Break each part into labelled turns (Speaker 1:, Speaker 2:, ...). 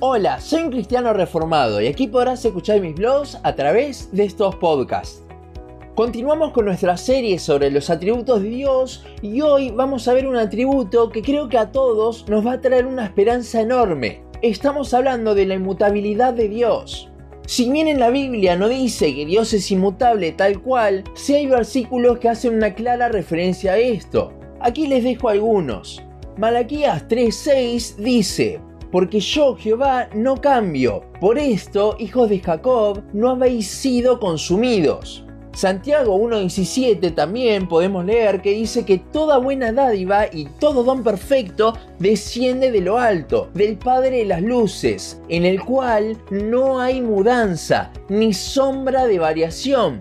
Speaker 1: Hola, soy un cristiano reformado y aquí podrás escuchar mis blogs a través de estos podcasts. Continuamos con nuestra serie sobre los atributos de Dios y hoy vamos a ver un atributo que creo que a todos nos va a traer una esperanza enorme. Estamos hablando de la inmutabilidad de Dios. Si bien en la Biblia no dice que Dios es inmutable tal cual, sí hay versículos que hacen una clara referencia a esto. Aquí les dejo algunos. Malaquías 3:6 dice, porque yo Jehová no cambio. Por esto, hijos de Jacob, no habéis sido consumidos. Santiago 1.17 también podemos leer que dice que toda buena dádiva y todo don perfecto desciende de lo alto, del Padre de las Luces, en el cual no hay mudanza ni sombra de variación.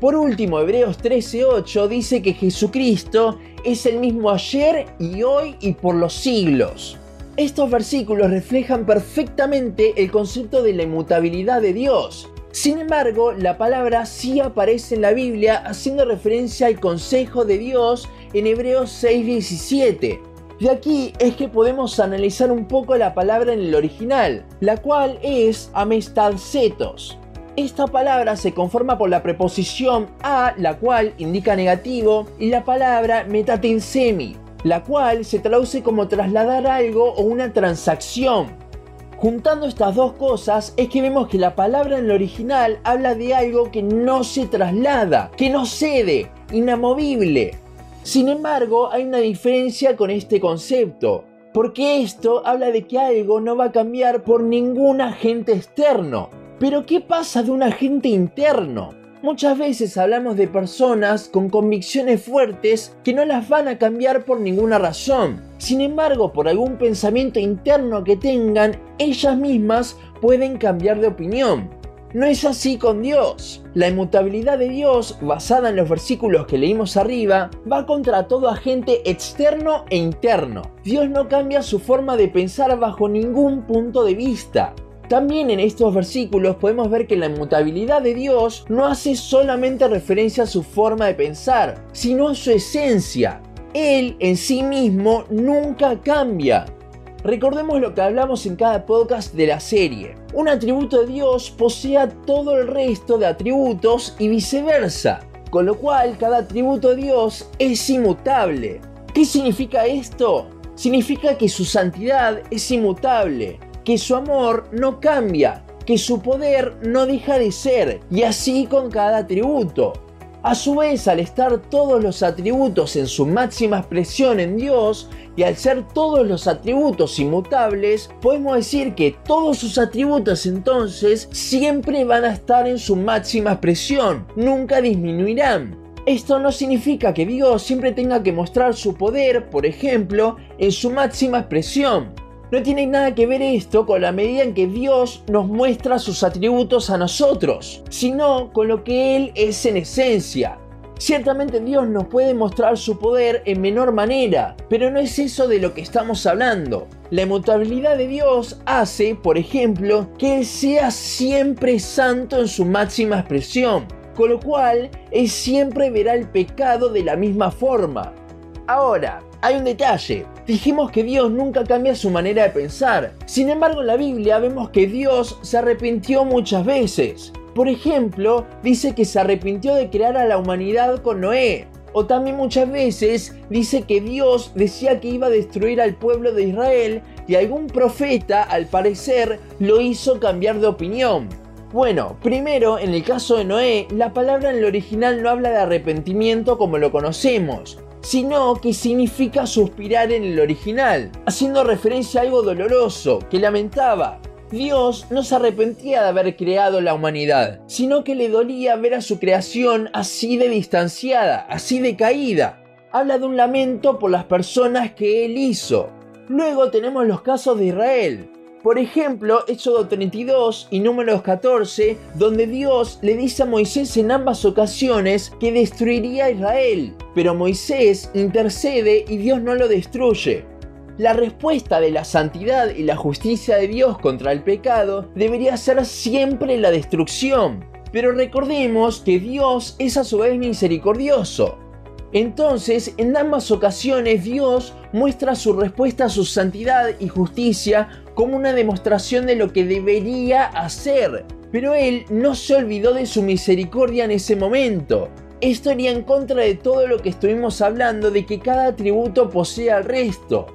Speaker 1: Por último, Hebreos 13.8 dice que Jesucristo es el mismo ayer y hoy y por los siglos. Estos versículos reflejan perfectamente el concepto de la inmutabilidad de Dios. Sin embargo, la palabra sí aparece en la Biblia haciendo referencia al consejo de Dios en Hebreos 6:17. De aquí es que podemos analizar un poco la palabra en el original, la cual es amestadcetos. Esta palabra se conforma por la preposición a, la cual indica negativo, y la palabra metatinsemi, la cual se traduce como trasladar algo o una transacción. Juntando estas dos cosas es que vemos que la palabra en el original habla de algo que no se traslada, que no cede, inamovible. Sin embargo, hay una diferencia con este concepto, porque esto habla de que algo no va a cambiar por ningún agente externo. Pero ¿qué pasa de un agente interno? Muchas veces hablamos de personas con convicciones fuertes que no las van a cambiar por ninguna razón. Sin embargo, por algún pensamiento interno que tengan, ellas mismas pueden cambiar de opinión. No es así con Dios. La inmutabilidad de Dios, basada en los versículos que leímos arriba, va contra todo agente externo e interno. Dios no cambia su forma de pensar bajo ningún punto de vista. También en estos versículos podemos ver que la inmutabilidad de Dios no hace solamente referencia a su forma de pensar, sino a su esencia. Él en sí mismo nunca cambia. Recordemos lo que hablamos en cada podcast de la serie. Un atributo de Dios posee todo el resto de atributos y viceversa, con lo cual cada atributo de Dios es inmutable. ¿Qué significa esto? Significa que su santidad es inmutable, que su amor no cambia, que su poder no deja de ser, y así con cada atributo. A su vez, al estar todos los atributos en su máxima expresión en Dios, y al ser todos los atributos inmutables, podemos decir que todos sus atributos entonces siempre van a estar en su máxima expresión, nunca disminuirán. Esto no significa que Dios siempre tenga que mostrar su poder, por ejemplo, en su máxima expresión. No tiene nada que ver esto con la medida en que Dios nos muestra sus atributos a nosotros, sino con lo que Él es en esencia. Ciertamente Dios nos puede mostrar su poder en menor manera, pero no es eso de lo que estamos hablando. La inmutabilidad de Dios hace, por ejemplo, que Él sea siempre santo en su máxima expresión, con lo cual Él siempre verá el pecado de la misma forma. Ahora, hay un detalle. Dijimos que Dios nunca cambia su manera de pensar. Sin embargo, en la Biblia vemos que Dios se arrepintió muchas veces. Por ejemplo, dice que se arrepintió de crear a la humanidad con Noé. O también muchas veces dice que Dios decía que iba a destruir al pueblo de Israel y algún profeta, al parecer, lo hizo cambiar de opinión. Bueno, primero, en el caso de Noé, la palabra en el original no habla de arrepentimiento como lo conocemos, sino que significa suspirar en el original, haciendo referencia a algo doloroso, que lamentaba. Dios no se arrepentía de haber creado la humanidad, sino que le dolía ver a su creación así de distanciada, así de caída. Habla de un lamento por las personas que él hizo. Luego tenemos los casos de Israel, por ejemplo, Éxodo 32 y Números 14, donde Dios le dice a Moisés en ambas ocasiones que destruiría a Israel, pero Moisés intercede y Dios no lo destruye. La respuesta de la santidad y la justicia de Dios contra el pecado debería ser siempre la destrucción. Pero recordemos que Dios es a su vez misericordioso. Entonces, en ambas ocasiones Dios muestra su respuesta a su santidad y justicia como una demostración de lo que debería hacer. Pero él no se olvidó de su misericordia en ese momento. Esto iría en contra de todo lo que estuvimos hablando de que cada atributo posee al resto.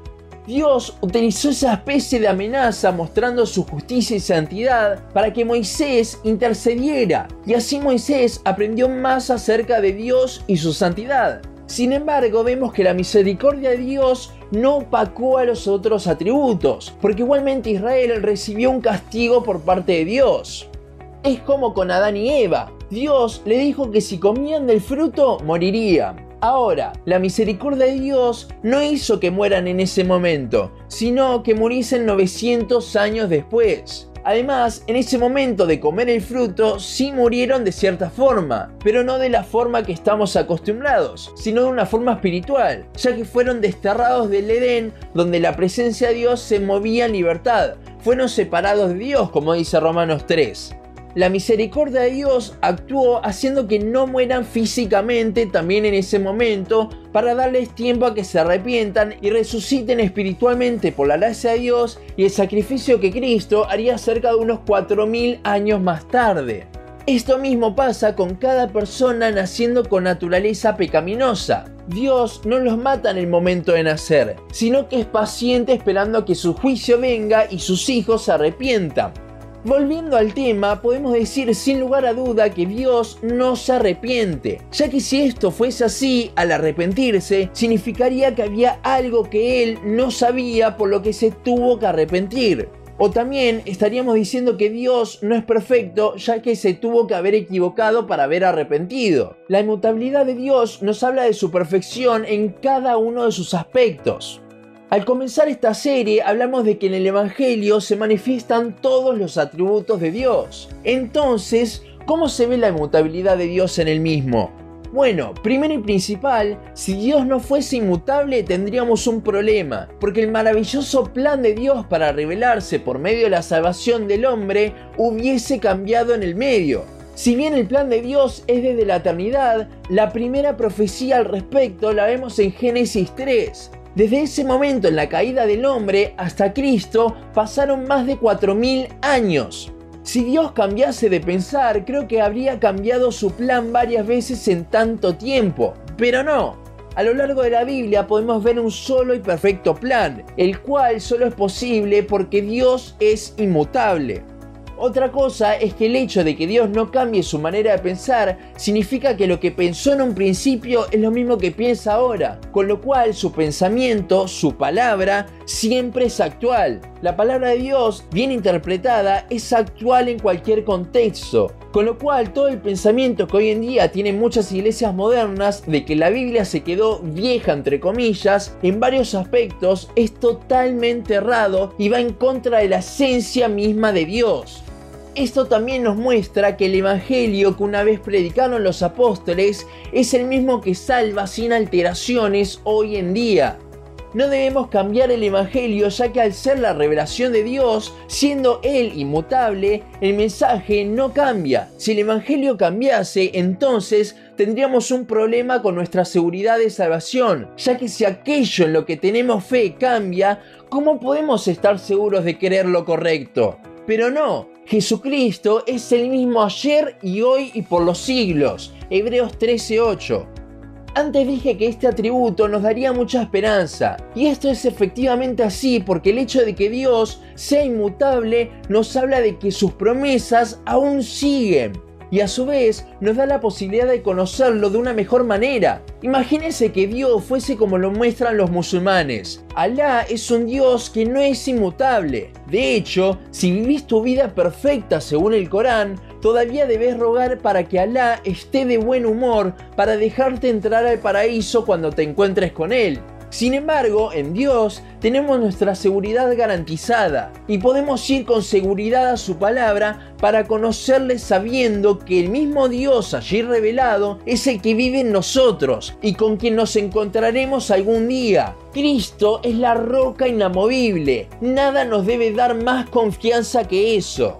Speaker 1: Dios utilizó esa especie de amenaza mostrando su justicia y santidad para que Moisés intercediera y así Moisés aprendió más acerca de Dios y su santidad. Sin embargo, vemos que la misericordia de Dios no opacó a los otros atributos, porque igualmente Israel recibió un castigo por parte de Dios. Es como con Adán y Eva. Dios le dijo que si comían del fruto morirían. Ahora, la misericordia de Dios no hizo que mueran en ese momento, sino que muriesen 900 años después. Además, en ese momento de comer el fruto, sí murieron de cierta forma, pero no de la forma que estamos acostumbrados, sino de una forma espiritual, ya que fueron desterrados del Edén, donde la presencia de Dios se movía en libertad. Fueron separados de Dios, como dice Romanos 3 la misericordia de Dios actuó haciendo que no mueran físicamente también en ese momento para darles tiempo a que se arrepientan y resuciten espiritualmente por la gracia de Dios y el sacrificio que Cristo haría cerca de unos 4.000 años más tarde. Esto mismo pasa con cada persona naciendo con naturaleza pecaminosa. Dios no los mata en el momento de nacer, sino que es paciente esperando a que su juicio venga y sus hijos se arrepientan. Volviendo al tema, podemos decir sin lugar a duda que Dios no se arrepiente, ya que si esto fuese así, al arrepentirse, significaría que había algo que Él no sabía por lo que se tuvo que arrepentir. O también estaríamos diciendo que Dios no es perfecto ya que se tuvo que haber equivocado para haber arrepentido. La inmutabilidad de Dios nos habla de su perfección en cada uno de sus aspectos. Al comenzar esta serie hablamos de que en el Evangelio se manifiestan todos los atributos de Dios. Entonces, ¿cómo se ve la inmutabilidad de Dios en el mismo? Bueno, primero y principal, si Dios no fuese inmutable tendríamos un problema, porque el maravilloso plan de Dios para revelarse por medio de la salvación del hombre hubiese cambiado en el medio. Si bien el plan de Dios es desde la eternidad, la primera profecía al respecto la vemos en Génesis 3, desde ese momento en la caída del hombre hasta Cristo pasaron más de 4.000 años. Si Dios cambiase de pensar, creo que habría cambiado su plan varias veces en tanto tiempo. Pero no. A lo largo de la Biblia podemos ver un solo y perfecto plan, el cual solo es posible porque Dios es inmutable. Otra cosa es que el hecho de que Dios no cambie su manera de pensar significa que lo que pensó en un principio es lo mismo que piensa ahora, con lo cual su pensamiento, su palabra, siempre es actual. La palabra de Dios, bien interpretada, es actual en cualquier contexto, con lo cual todo el pensamiento que hoy en día tienen muchas iglesias modernas de que la Biblia se quedó vieja entre comillas, en varios aspectos es totalmente errado y va en contra de la esencia misma de Dios. Esto también nos muestra que el Evangelio que una vez predicaron los apóstoles es el mismo que salva sin alteraciones hoy en día. No debemos cambiar el Evangelio ya que al ser la revelación de Dios, siendo Él inmutable, el mensaje no cambia. Si el Evangelio cambiase, entonces tendríamos un problema con nuestra seguridad de salvación, ya que si aquello en lo que tenemos fe cambia, ¿cómo podemos estar seguros de querer lo correcto? Pero no, Jesucristo es el mismo ayer y hoy y por los siglos. Hebreos 13:8. Antes dije que este atributo nos daría mucha esperanza, y esto es efectivamente así porque el hecho de que Dios sea inmutable nos habla de que sus promesas aún siguen y a su vez nos da la posibilidad de conocerlo de una mejor manera. Imagínense que Dios fuese como lo muestran los musulmanes. Alá es un Dios que no es inmutable. De hecho, si vivís tu vida perfecta según el Corán, todavía debes rogar para que Alá esté de buen humor para dejarte entrar al paraíso cuando te encuentres con Él. Sin embargo, en Dios tenemos nuestra seguridad garantizada y podemos ir con seguridad a su palabra para conocerle sabiendo que el mismo Dios allí revelado es el que vive en nosotros y con quien nos encontraremos algún día. Cristo es la roca inamovible, nada nos debe dar más confianza que eso.